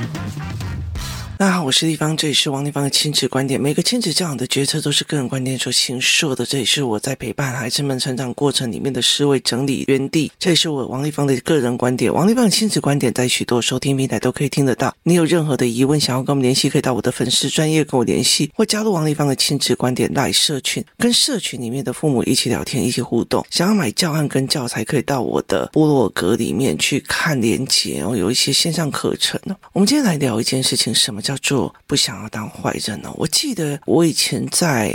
Thank you. 大家好，我是丽芳，这里是王丽芳的亲子观点。每个亲子教养的决策都是个人观点所形塑的，这里是我在陪伴孩子们成长过程里面的思维整理原地。这也是我王丽芳的个人观点。王丽芳的亲子观点在许多收听平台都可以听得到。你有任何的疑问，想要跟我们联系，可以到我的粉丝专业跟我联系，或加入王丽芳的亲子观点赖社群，跟社群里面的父母一起聊天，一起互动。想要买教案跟教材，可以到我的部落格里面去看连结哦，有一些线上课程呢。我们今天来聊一件事情，什么叫？叫做不想要当坏人呢？我记得我以前在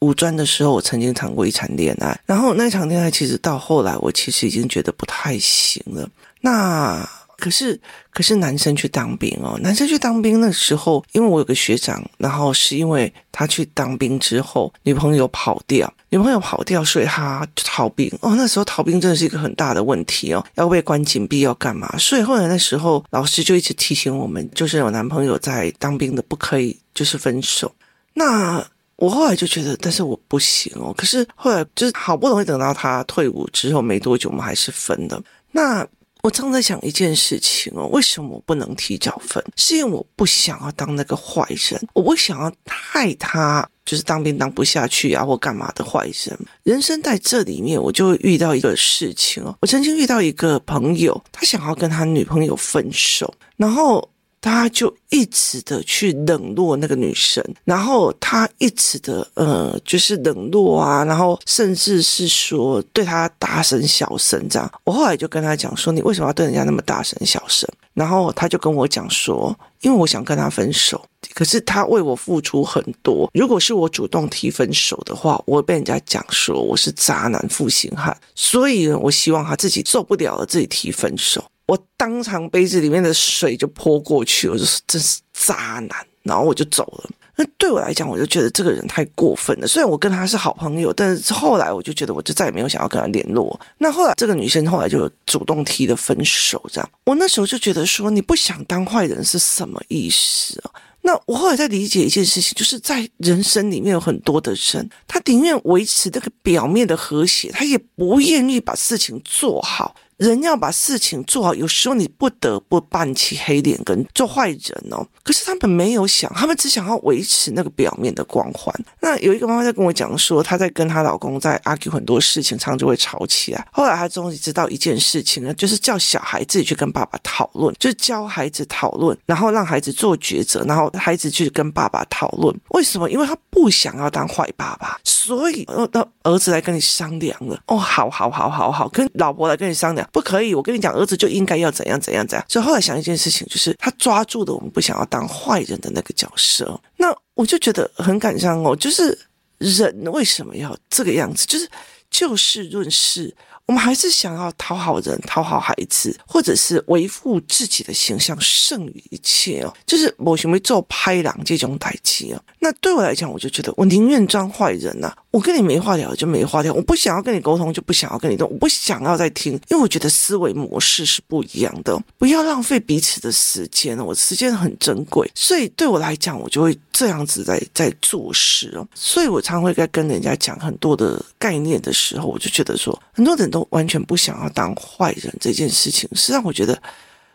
五专的时候，我曾经谈过一场恋爱，然后那场恋爱其实到后来，我其实已经觉得不太行了。那可是，可是男生去当兵哦，男生去当兵那时候，因为我有个学长，然后是因为他去当兵之后，女朋友跑掉，女朋友跑掉，所以他逃兵哦。那时候逃兵真的是一个很大的问题哦，要被关禁闭，要干嘛？所以后来那时候，老师就一直提醒我们，就是有男朋友在当兵的，不可以就是分手。那我后来就觉得，但是我不行哦。可是后来就是好不容易等到他退伍之后没多久，我们还是分了。那。我正在想一件事情哦，为什么我不能提早分？是因为我不想要当那个坏人，我不想要害他，就是当兵当不下去啊，或干嘛的坏人。人生在这里面，我就遇到一个事情哦。我曾经遇到一个朋友，他想要跟他女朋友分手，然后。他就一直的去冷落那个女生，然后他一直的呃，就是冷落啊，然后甚至是说对他大声小声这样。我后来就跟他讲说，你为什么要对人家那么大声小声？然后他就跟我讲说，因为我想跟他分手，可是他为我付出很多。如果是我主动提分手的话，我会被人家讲说我是渣男负心汉，所以，我希望他自己受不了了，自己提分手。我当场杯子里面的水就泼过去，我就说真是渣男，然后我就走了。那对我来讲，我就觉得这个人太过分了。虽然我跟他是好朋友，但是后来我就觉得，我就再也没有想要跟他联络。那后来这个女生后来就主动提了分手，这样。我那时候就觉得说，你不想当坏人是什么意思啊？那我后来在理解一件事情，就是在人生里面有很多的人，他宁愿维持这个表面的和谐，他也不愿意把事情做好。人要把事情做好，有时候你不得不扮起黑脸跟做坏人哦。可是他们没有想，他们只想要维持那个表面的光环。那有一个妈妈在跟我讲说，她在跟她老公在 argue 很多事情，常常就会吵起来。后来她终于知道一件事情呢，就是叫小孩自己去跟爸爸讨论，就是教孩子讨论，然后让孩子做抉择，然后孩子去跟爸爸讨论。为什么？因为他不想要当坏爸爸，所以呃，儿子来跟你商量了。哦，好好好好好，跟老婆来跟你商量。不可以，我跟你讲，儿子就应该要怎样怎样怎样。所以后来想一件事情，就是他抓住了我们不想要当坏人的那个角色。那我就觉得很感伤哦，就是人为什么要这个样子？就是就事论事。我们还是想要讨好人、讨好孩子，或者是维护自己的形象胜于一切哦。就是我行为做拍档这种代志哦。那对我来讲，我就觉得我宁愿装坏人呐、我跟你没话聊就没话聊，我不想要跟你沟通就不想要跟你动，我不想要再听，因为我觉得思维模式是不一样的。不要浪费彼此的时间，我时间很珍贵，所以对我来讲，我就会这样子在在做事哦。所以我常会在跟人家讲很多的概念的时候，我就觉得说很多人。都完全不想要当坏人这件事情，是让我觉得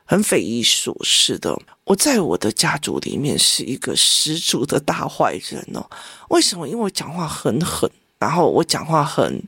很匪夷所思的。我在我的家族里面是一个十足的大坏人哦。为什么？因为我讲话很狠，然后我讲话很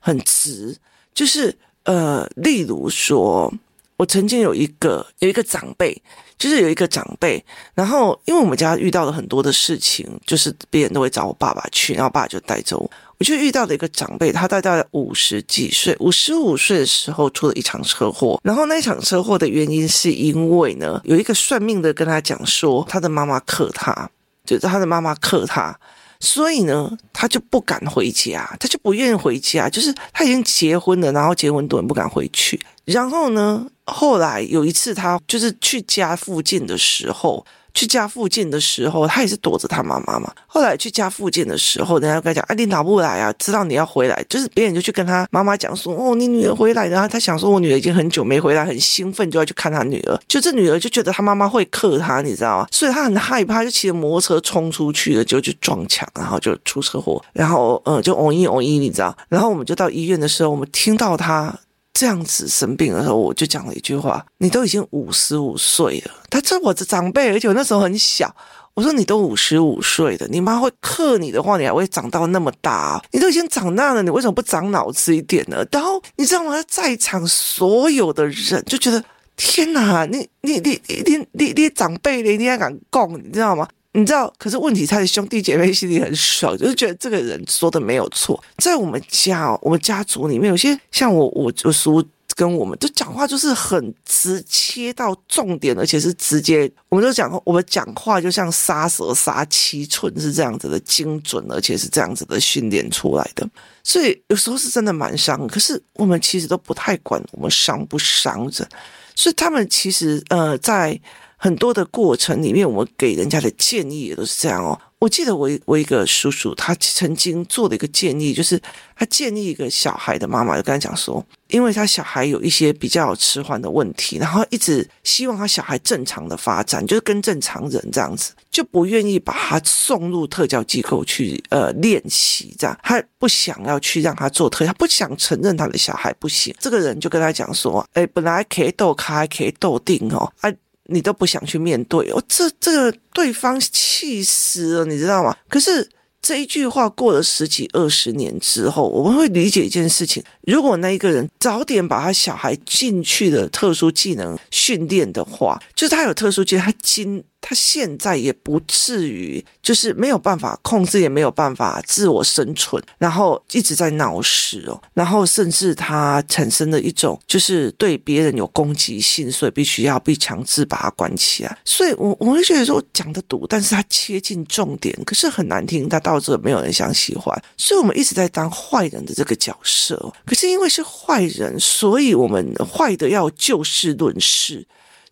很直。就是呃，例如说，我曾经有一个有一个长辈，就是有一个长辈，然后因为我们家遇到了很多的事情，就是别人都会找我爸爸去，然后爸爸就带着我。我就遇到了一个长辈，他大概五十几岁，五十五岁的时候出了一场车祸。然后那一场车祸的原因是因为呢，有一个算命的跟他讲说，他的妈妈克他，就是他的妈妈克他，所以呢，他就不敢回家，他就不愿意回家，就是他已经结婚了，然后结婚多人不敢回去。然后呢，后来有一次他就是去家附近的时候。去家附近的时候，他也是躲着他妈妈嘛。后来去家附近的时候，人家跟他讲：“啊，你哪不来啊？知道你要回来，就是别人就去跟他妈妈讲说：‘哦，你女儿回来。’然后他想说，我女儿已经很久没回来，很兴奋，就要去看他女儿。就这女儿就觉得他妈妈会克他，你知道吗？所以他很害怕，就骑着摩托车冲出去了，就去撞墙，然后就出车祸。然后，嗯，就哦一哦一，你知道。然后我们就到医院的时候，我们听到他。这样子生病的时候，我就讲了一句话：“你都已经五十五岁了。”他这我的长辈，而且我那时候很小。我说：“你都五十五岁了，你妈会克你的话，你还会长到那么大？你都已经长大了，你为什么不长脑子一点呢？”然后你知道吗？在场所有的人就觉得：“天哪，你你你你你你你长辈了，你还敢供？你知道吗？”你知道，可是问题他的兄弟姐妹心里很爽，就是觉得这个人说的没有错。在我们家，我们家族里面，有些像我，我我叔跟我们，就讲话就是很直切到重点，而且是直接。我们都讲，我们讲话就像杀蛇杀七寸，是这样子的精准，而且是这样子的训练出来的。所以有时候是真的蛮伤，可是我们其实都不太管我们伤不伤着。所以他们其实呃在。很多的过程里面，我给人家的建议也都是这样哦。我记得我我一个叔叔，他曾经做了一个建议，就是他建议一个小孩的妈妈就跟他讲说，因为他小孩有一些比较迟缓的问题，然后一直希望他小孩正常的发展，就是跟正常人这样子，就不愿意把他送入特教机构去呃练习，这样他不想要去让他做特教，他不想承认他的小孩不行。这个人就跟他讲说，哎，本来可以逗开，可以逗定哦，啊。你都不想去面对哦，这这个对方气死了，你知道吗？可是这一句话过了十几二十年之后，我们会理解一件事情：如果那一个人早点把他小孩进去的特殊技能训练的话，就是他有特殊技能，他经。他现在也不至于就是没有办法控制，也没有办法自我生存，然后一直在闹事哦，然后甚至他产生了一种就是对别人有攻击性，所以必须要被强制把他关起来。所以我我会觉得说讲的毒，但是他切近重点，可是很难听，他到这没有人想喜欢，所以我们一直在当坏人的这个角色。可是因为是坏人，所以我们坏的要就事论事。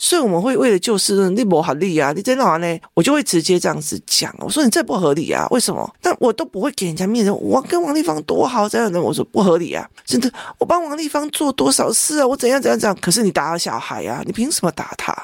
所以我们会为了就事论，你不合理啊，你在哪呢？我就会直接这样子讲，我说你这不合理啊，为什么？但我都不会给人家面子，我跟王丽芳多好，这样子我说不合理啊，真的，我帮王丽芳做多少事啊，我怎样怎样怎样，可是你打小孩啊，你凭什么打他？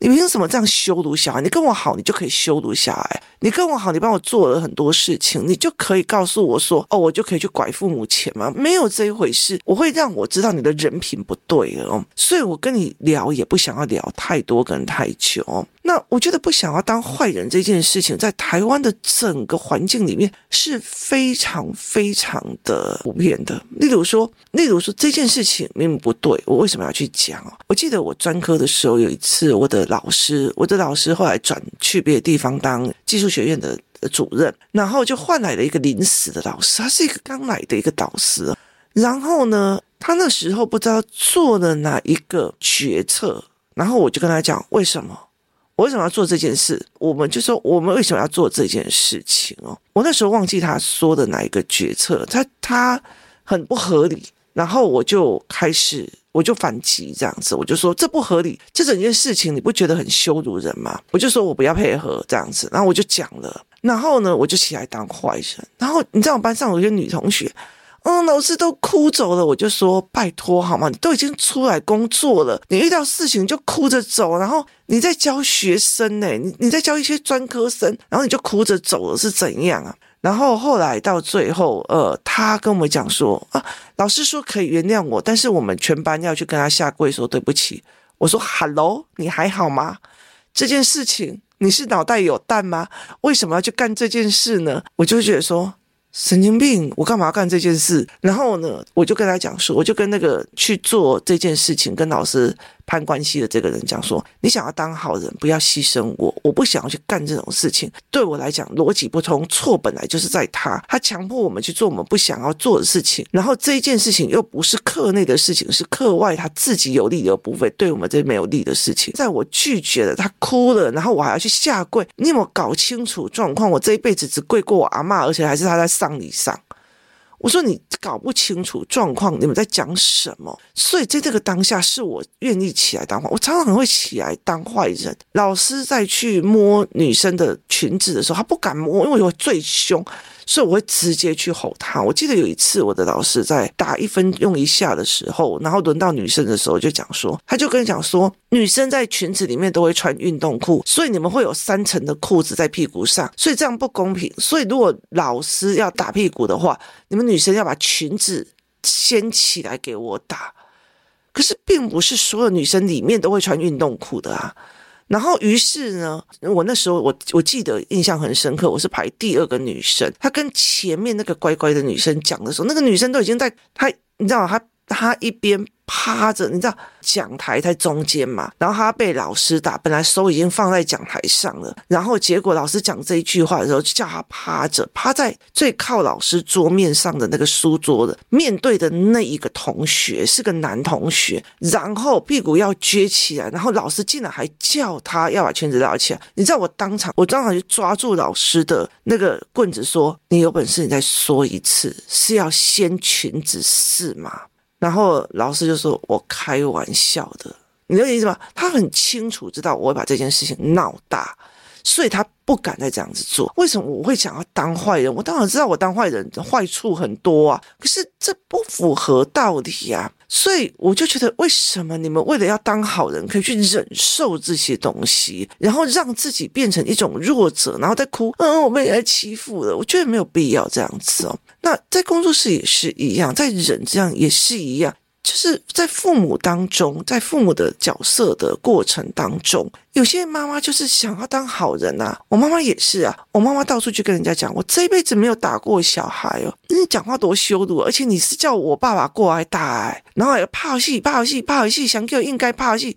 你凭什么这样羞辱小孩？你跟我好，你就可以羞辱小孩？你跟我好，你帮我做了很多事情，你就可以告诉我说，哦，我就可以去拐父母钱吗？没有这一回事。我会让我知道你的人品不对哦，所以我跟你聊也不想要聊太多跟太久。那我觉得不想要当坏人这件事情，在台湾的整个环境里面是非常非常的普遍的。例如说，例如说这件事情明明不对，我为什么要去讲？我记得我专科的时候有一次，我的老师，我的老师后来转去别的地方当技术学院的主任，然后就换来了一个临时的老师，他是一个刚来的一个导师。然后呢，他那时候不知道做了哪一个决策，然后我就跟他讲为什么。我为什么要做这件事？我们就说我们为什么要做这件事情哦？我那时候忘记他说的哪一个决策，他他很不合理，然后我就开始我就反击这样子，我就说这不合理，这整件事情你不觉得很羞辱人吗？我就说我不要配合这样子，然后我就讲了，然后呢我就起来当坏人，然后你知道我班上有一个女同学。嗯，老师都哭走了，我就说拜托好吗？你都已经出来工作了，你遇到事情就哭着走，然后你在教学生呢，你你在教一些专科生，然后你就哭着走了，是怎样啊？然后后来到最后，呃，他跟我们讲说啊，老师说可以原谅我，但是我们全班要去跟他下跪说对不起。我说哈喽，你还好吗？这件事情你是脑袋有蛋吗？为什么要去干这件事呢？我就觉得说。神经病！我干嘛干这件事？然后呢，我就跟他讲说，我就跟那个去做这件事情跟老师攀关系的这个人讲说，你想要当好人，不要牺牲我，我不想要去干这种事情。对我来讲，逻辑不通，错本来就是在他，他强迫我们去做我们不想要做的事情。然后这一件事情又不是课内的事情，是课外他自己有利的部分，对我们这没有利的事情。在我拒绝了，他哭了，然后我还要去下跪。你有没有搞清楚状况？我这一辈子只跪过我阿嬷，而且还是他在丧礼上。我说你搞不清楚状况，你们在讲什么？所以在这个当下，是我愿意起来当坏。我常常会起来当坏人。老师在去摸女生的裙子的时候，他不敢摸，因为我最凶。所以我会直接去吼他。我记得有一次，我的老师在打一分用一下的时候，然后轮到女生的时候，就讲说，他就跟你讲说，女生在裙子里面都会穿运动裤，所以你们会有三层的裤子在屁股上，所以这样不公平。所以如果老师要打屁股的话，你们女生要把裙子掀起来给我打。可是并不是所有女生里面都会穿运动裤的啊。然后于是呢，我那时候我我记得印象很深刻，我是排第二个女生，她跟前面那个乖乖的女生讲的时候，那个女生都已经在她，你知道她她一边。趴着，你知道讲台在中间嘛？然后他被老师打，本来手已经放在讲台上了，然后结果老师讲这一句话的时候，就叫他趴着，趴在最靠老师桌面上的那个书桌的面对的那一个同学是个男同学，然后屁股要撅起来，然后老师竟然还叫他要把裙子拉起来。你知道我当场，我当场就抓住老师的那个棍子说：“你有本事你再说一次，是要掀裙子是吗？”然后老师就说：“我开玩笑的，你的意思吗？他很清楚知道我会把这件事情闹大，所以他不敢再这样子做。为什么我会想要当坏人？我当然知道我当坏人坏处很多啊，可是这不符合道理呀。”所以我就觉得，为什么你们为了要当好人，可以去忍受这些东西，然后让自己变成一种弱者，然后再哭，嗯，我们也来欺负了。我觉得没有必要这样子哦。那在工作室也是一样，在人这样也是一样。就是在父母当中，在父母的角色的过程当中，有些妈妈就是想要当好人啊。我妈妈也是啊，我妈妈到处去跟人家讲，我这一辈子没有打过小孩哦。你讲话多羞辱，而且你是叫我爸爸过来打，然后还有拍戏、怕戏、怕戏，想给我应该怕戏。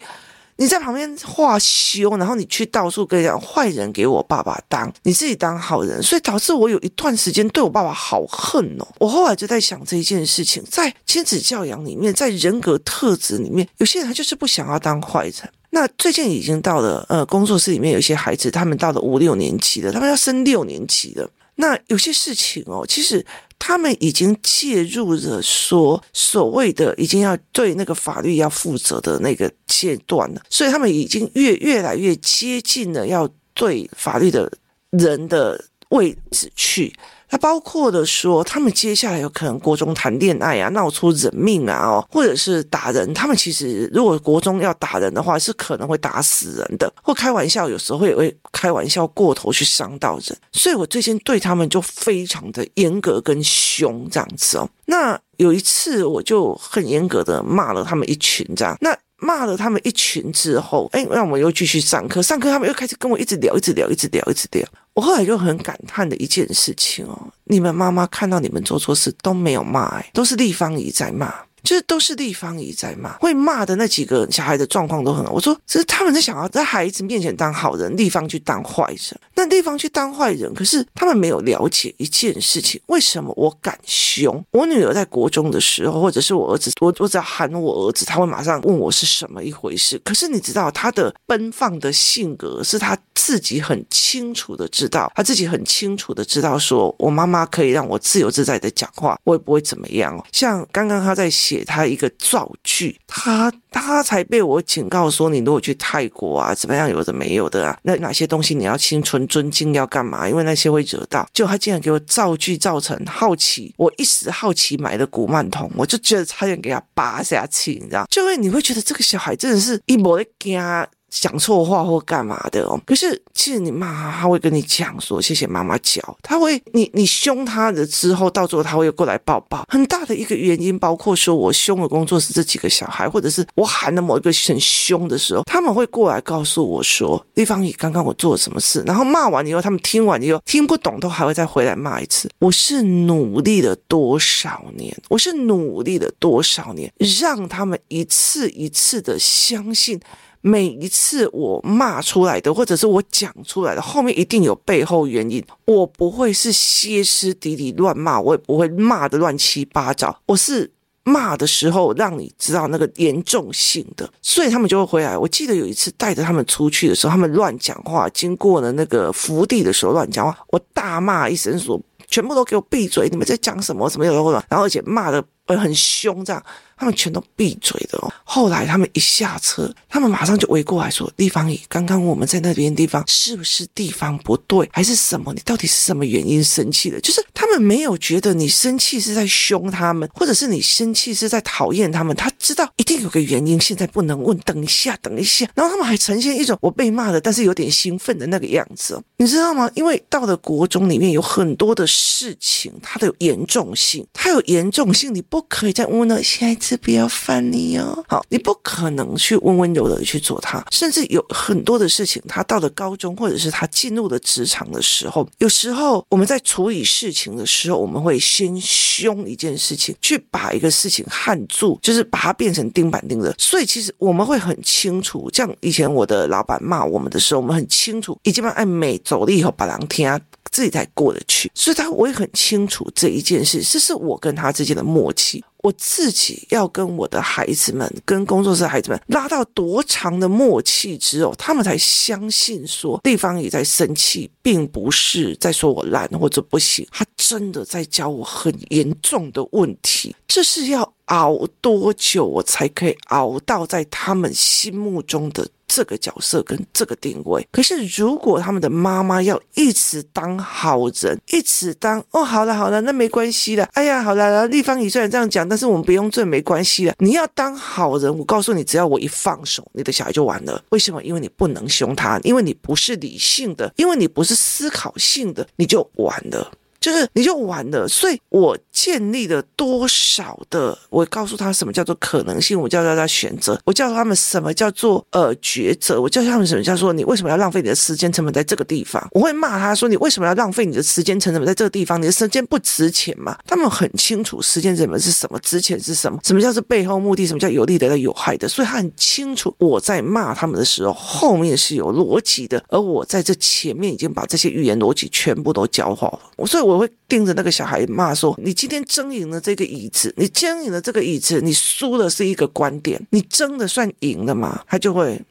你在旁边画凶，然后你去到处跟人讲坏人给我爸爸当，你自己当好人，所以导致我有一段时间对我爸爸好恨哦。我后来就在想这一件事情，在亲子教养里面，在人格特质里面，有些人他就是不想要当坏人。那最近已经到了呃工作室里面有些孩子，他们到了五六年级了，他们要升六年级了。那有些事情哦，其实。他们已经介入了，说所谓的已经要对那个法律要负责的那个阶段了，所以他们已经越越来越接近了要对法律的人的位置去。它包括的说，他们接下来有可能国中谈恋爱啊，闹出人命啊，哦，或者是打人。他们其实如果国中要打人的话，是可能会打死人的，或开玩笑，有时候会会开玩笑过头去伤到人。所以我最近对他们就非常的严格跟凶这样子哦。那有一次我就很严格的骂了他们一群这样。那骂了他们一群之后，哎，让我们又继续上课。上课他们又开始跟我一直聊，一直聊，一直聊，一直聊。我后来就很感叹的一件事情哦，你们妈妈看到你们做错事都没有骂，都是立方姨在骂。就是都是丽芳姨在骂，会骂的那几个小孩的状况都很好。我说，这是他们在想要在孩子面前当好人，丽芳去当坏人。那丽芳去当坏人，可是他们没有了解一件事情：为什么我敢凶？我女儿在国中的时候，或者是我儿子，我我只要喊我儿子，他会马上问我是什么一回事。可是你知道，他的奔放的性格是他自己很清楚的知道，他自己很清楚的知道，说我妈妈可以让我自由自在的讲话，我也不会怎么样。像刚刚他在。写他一个造句，他他才被我警告说，你如果去泰国啊，怎么样，有的没有的啊，那哪些东西你要心存尊敬，要干嘛？因为那些会惹到。就他竟然给我造句造成好奇，我一时好奇买的古曼童，我就觉得差点给他拔下去，你知道？就会你会觉得这个小孩真的是一模一样。讲错话或干嘛的哦，可是其实你骂他，他会跟你讲说谢谢妈妈教，他会你你凶他的之后，到最后他会过来抱抱。很大的一个原因，包括说我凶的工作室这几个小孩，或者是我喊了某一个很凶的时候，他们会过来告诉我说丽芳姨，刚刚我做了什么事？然后骂完以后，他们听完以后听不懂，都还会再回来骂一次。我是努力了多少年？我是努力了多少年，让他们一次一次的相信。每一次我骂出来的，或者是我讲出来的，后面一定有背后原因。我不会是歇斯底里乱骂，我也不会骂得乱七八糟。我是骂的时候让你知道那个严重性的，所以他们就会回来。我记得有一次带着他们出去的时候，他们乱讲话，经过了那个福地的时候乱讲话，我大骂一声说：“全部都给我闭嘴！你们在讲什么？什么有的？”然后而且骂的很凶，这样。他们全都闭嘴的哦。后来他们一下车，他们马上就围过来说：“丽芳姨，刚刚我们在那边地方是不是地方不对，还是什么？你到底是什么原因生气的？就是他们没有觉得你生气是在凶他们，或者是你生气是在讨厌他们。他知道一定有个原因，现在不能问，等一下，等一下。然后他们还呈现一种我被骂的，但是有点兴奋的那个样子，你知道吗？因为到了国中里面有很多的事情，它的严重性，它有严重性，你不不可以再温柔，下一次不要犯你哦。好，你不可能去温温柔柔的去做他，甚至有很多的事情，他到了高中或者是他进入了职场的时候，有时候我们在处理事情的时候，我们会先凶一件事情，去把一个事情焊住，就是把它变成钉板钉的。所以其实我们会很清楚，像以前我的老板骂我们的时候，我们很清楚，已经把爱美走了以后，把狼天自己才过得去。所以他我也很清楚这一件事，这是我跟他之间的默契。我自己要跟我的孩子们、跟工作室的孩子们拉到多长的默契之后，他们才相信说，地方也在生气，并不是在说我烂或者不行，他真的在教我很严重的问题。这是要熬多久，我才可以熬到在他们心目中的。这个角色跟这个定位，可是如果他们的妈妈要一直当好人，一直当哦，好了好了，那没关系了。哎呀，好了，丽芳，你虽然这样讲，但是我们不用罪没关系的。你要当好人，我告诉你，只要我一放手，你的小孩就完了。为什么？因为你不能凶他，因为你不是理性的，因为你不是思考性的，你就完了。就是你就完了，所以我建立了多少的，我告诉他什么叫做可能性，我叫他选择，我教他们什么叫做呃抉择，我教他们什么叫做你为什么要浪费你的时间成本在这个地方？我会骂他说，你为什么要浪费你的时间成本在这个地方？你的时间不值钱嘛？他们很清楚时间成本是什么，值钱是什么，什么叫做背后目的，什么叫有利的、的有害的，所以他很清楚我在骂他们的时候后面是有逻辑的，而我在这前面已经把这些语言逻辑全部都教好了，所以我。我会盯着那个小孩骂说：“你今天争赢了这个椅子，你争赢了这个椅子，你输的是一个观点，你争的算赢了吗？”他就会，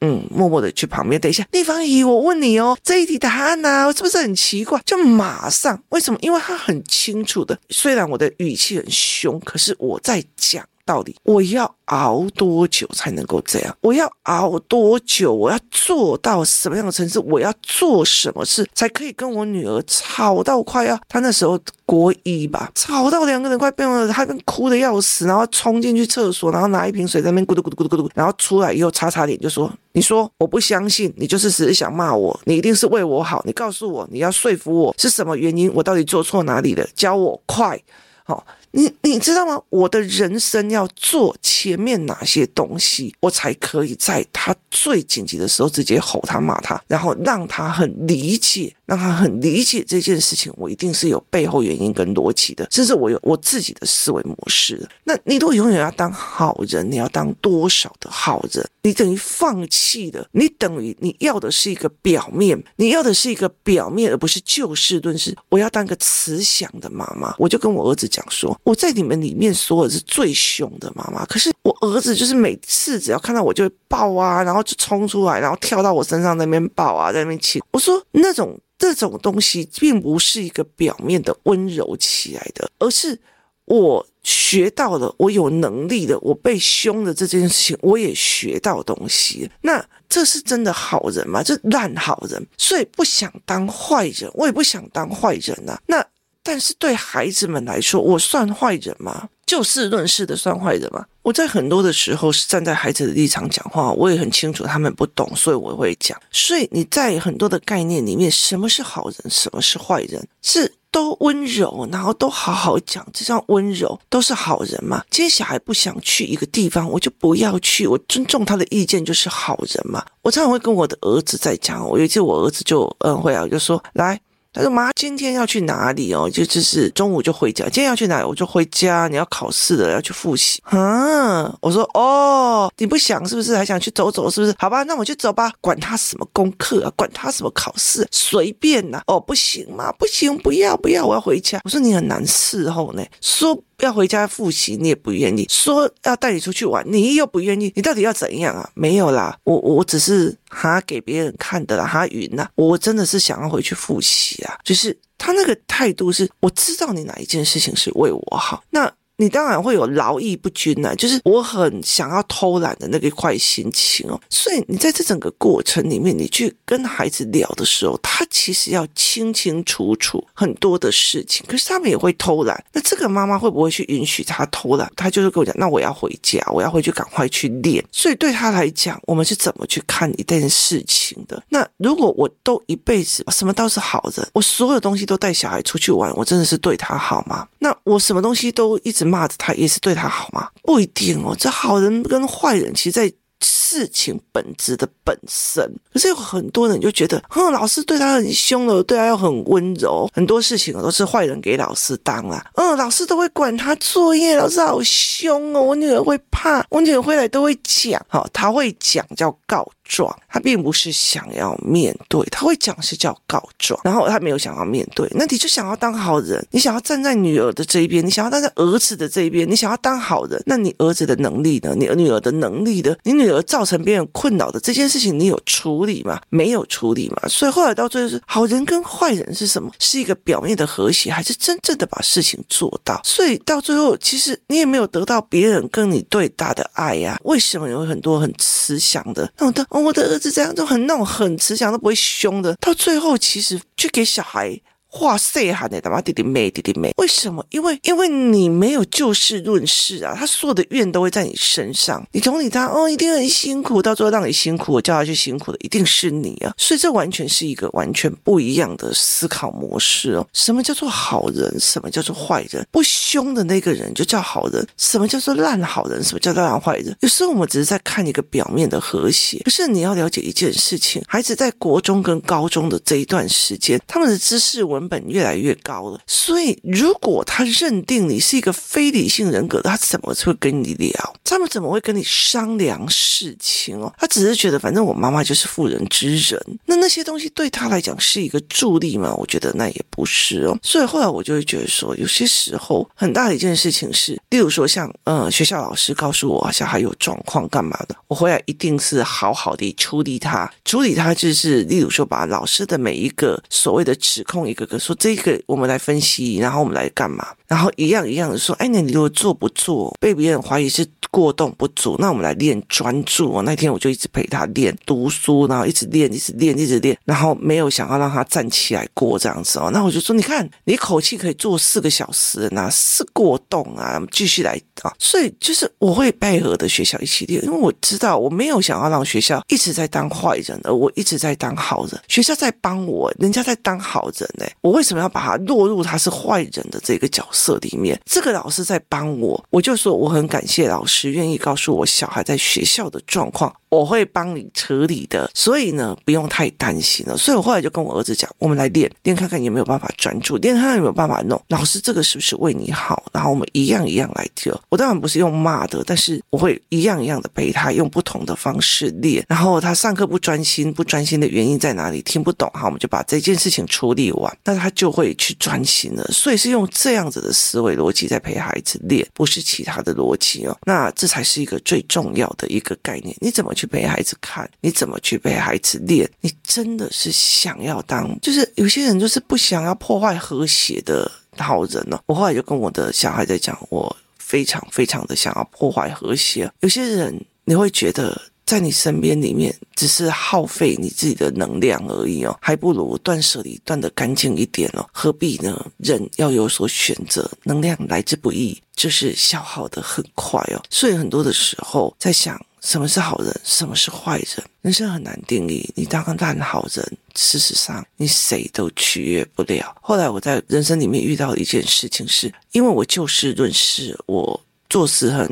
嗯，默默的去旁边。等一下，丽芳姨，我问你哦，这一题答案呢，是不是很奇怪？就马上，为什么？因为他很清楚的，虽然我的语气很凶，可是我在讲到底，我要。熬多久才能够这样？我要熬多久？我要做到什么样的程度？我要做什么事才可以跟我女儿吵到快要？她那时候国一吧，吵到两个人快变了，她跟哭的要死，然后冲进去厕所，然后拿一瓶水在那边咕嘟咕嘟咕嘟咕嘟，然后出来以后擦擦脸就说：“你说我不相信，你就是只是想骂我，你一定是为我好，你告诉我你要说服我是什么原因？我到底做错哪里了？教我快，好。”你你知道吗？我的人生要做前面哪些东西，我才可以在他最紧急的时候直接吼他骂他，然后让他很理解，让他很理解这件事情。我一定是有背后原因跟逻辑的，甚至我有我自己的思维模式。那你如果永远要当好人，你要当多少的好人？你等于放弃了，你等于你要的是一个表面，你要的是一个表面，而不是就事论事。我要当个慈祥的妈妈，我就跟我儿子讲说。我在你们里面说的是最凶的妈妈，可是我儿子就是每次只要看到我就会抱啊，然后就冲出来，然后跳到我身上那边抱啊，在那边亲。我说那种这种东西并不是一个表面的温柔起来的，而是我学到了，我有能力的，我被凶的这件事情，我也学到东西。那这是真的好人吗？这烂好人，所以不想当坏人，我也不想当坏人啊。那。但是对孩子们来说，我算坏人吗？就事论事的算坏人吗？我在很多的时候是站在孩子的立场讲话，我也很清楚他们不懂，所以我会讲。所以你在很多的概念里面，什么是好人，什么是坏人？是都温柔，然后都好好讲，这叫温柔，都是好人嘛？今天小孩不想去一个地方，我就不要去，我尊重他的意见，就是好人嘛。我常常会跟我的儿子在讲，我有一次我儿子就嗯会啊，就说来。他说：“妈，今天要去哪里哦？就就是中午就回家。今天要去哪里？我就回家。你要考试了，要去复习。啊，我说哦，你不想是不是？还想去走走是不是？好吧，那我就走吧。管他什么功课啊，管他什么考试，随便呐。哦，不行嘛，不行，不要不要，我要回家。我说你很难伺候呢，说。”要回家复习，你也不愿意；说要带你出去玩，你又不愿意。你到底要怎样啊？没有啦，我我只是哈给别人看的啦，哈云呐，我真的是想要回去复习啊。就是他那个态度是，我知道你哪一件事情是为我好，那。你当然会有劳逸不均呢，就是我很想要偷懒的那个坏心情哦。所以你在这整个过程里面，你去跟孩子聊的时候，他其实要清清楚楚很多的事情。可是他们也会偷懒，那这个妈妈会不会去允许他偷懒？他就是跟我讲，那我要回家，我要回去赶快去练。所以对他来讲，我们是怎么去看一件事情的？那如果我都一辈子什么都是好人，我所有东西都带小孩出去玩，我真的是对他好吗？那我什么东西都一直。骂着他也是对他好吗？不一定哦。这好人跟坏人，其实在。事情本质的本身，可是有很多人就觉得，哼，老师对他很凶了，对他又很温柔，很多事情都是坏人给老师当啊。嗯，老师都会管他作业，老师好凶哦，我女儿会怕，我女儿回来都会讲，好，他会讲叫告状，他并不是想要面对，他会讲是叫告状，然后他没有想要面对，那你就想要当好人，你想要站在女儿的这一边，你想要站在儿子的这一边，你想要当好人，那你儿子的能力呢？你女儿的能力的，你女儿造成别人困扰的这件事情，你有处理吗？没有处理嘛。所以后来到最后是好人跟坏人是什么？是一个表面的和谐，还是真正的把事情做到？所以到最后，其实你也没有得到别人跟你对大的爱呀、为什么有很多很慈祥的那种的？哦，我的儿子这样就很那种很慈祥，都不会凶的。到最后，其实去给小孩。话塞喊的，他妈弟弟妹，弟弟妹，为什么？因为因为你没有就事论事啊，他所有的怨都会在你身上。你同理他，哦，一定很辛苦，到最后让你辛苦，我叫他去辛苦的一定是你啊。所以这完全是一个完全不一样的思考模式哦。什么叫做好人？什么叫做坏人？不凶的那个人就叫好人。什么叫做烂好人？什么叫做烂坏人？有时候我们只是在看一个表面的和谐，可是你要了解一件事情，孩子在国中跟高中的这一段时间，他们的知识文。成本越来越高了，所以如果他认定你是一个非理性人格，他怎么会跟你聊？他们怎么会跟你商量事情哦？他只是觉得反正我妈妈就是妇人之仁，那那些东西对他来讲是一个助力吗？我觉得那也不是哦。所以后来我就会觉得说，有些时候很大的一件事情是，例如说像呃学校老师告诉我小孩有状况干嘛的，我回来一定是好好的处理他，处理他就是例如说把老师的每一个所谓的指控一个说这个我们来分析，然后我们来干嘛？然后一样一样的说，哎，那你如果做不做，被别人怀疑是过动不足，那我们来练专注。那天我就一直陪他练读书，然后一直练，一直练，一直练，然后没有想要让他站起来过这样子哦。那我就说，你看你口气可以做四个小时，那是过动啊，继续来啊。所以就是我会配合的学校一起练，因为我知道我没有想要让学校一直在当坏人，而我一直在当好人。学校在帮我，人家在当好人呢。我为什么要把他落入他是坏人的这个角色里面？这个老师在帮我，我就说我很感谢老师愿意告诉我小孩在学校的状况。我会帮你处理的，所以呢，不用太担心了。所以我后来就跟我儿子讲，我们来练练看看有没有办法专注，练看看有没有办法弄。老师，这个是不是为你好？然后我们一样一样来教。我当然不是用骂的，但是我会一样一样的陪他，用不同的方式练。然后他上课不专心，不专心的原因在哪里？听不懂，哈，我们就把这件事情处理完，那他就会去专心了。所以是用这样子的思维逻辑在陪孩子练，不是其他的逻辑哦。那这才是一个最重要的一个概念。你怎么去？陪孩子看，你怎么去陪孩子练？你真的是想要当，就是有些人就是不想要破坏和谐的好人呢、哦。我后来就跟我的小孩在讲，我非常非常的想要破坏和谐。有些人你会觉得在你身边里面只是耗费你自己的能量而已哦，还不如断舍离断得干净一点哦，何必呢？人要有所选择，能量来之不易，就是消耗得很快哦。所以很多的时候在想。什么是好人？什么是坏人？人生很难定义。你当个烂好人，事实上你谁都取悦不了。后来我在人生里面遇到一件事情是，是因为我就事论事，我做事很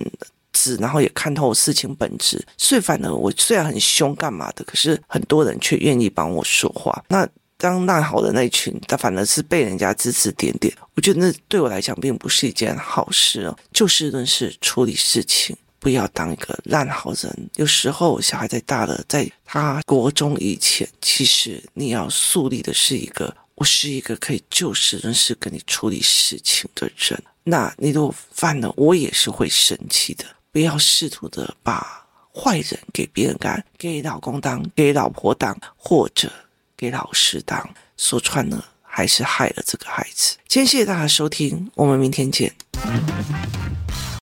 然后也看透事情本质，所以反而我虽然很凶干嘛的，可是很多人却愿意帮我说话。那当烂好的那一群，他反而是被人家指指点点。我觉得那对我来讲并不是一件好事哦。就事论事处理事情。不要当一个烂好人。有时候小孩在大了，在他国中以前，其实你要树立的是一个，我是一个可以就事论事跟你处理事情的人。那你如果犯了，我也是会生气的。不要试图的把坏人给别人干，给老公当，给老婆当，或者给老师当，说穿了还是害了这个孩子。今天谢谢大家收听，我们明天见。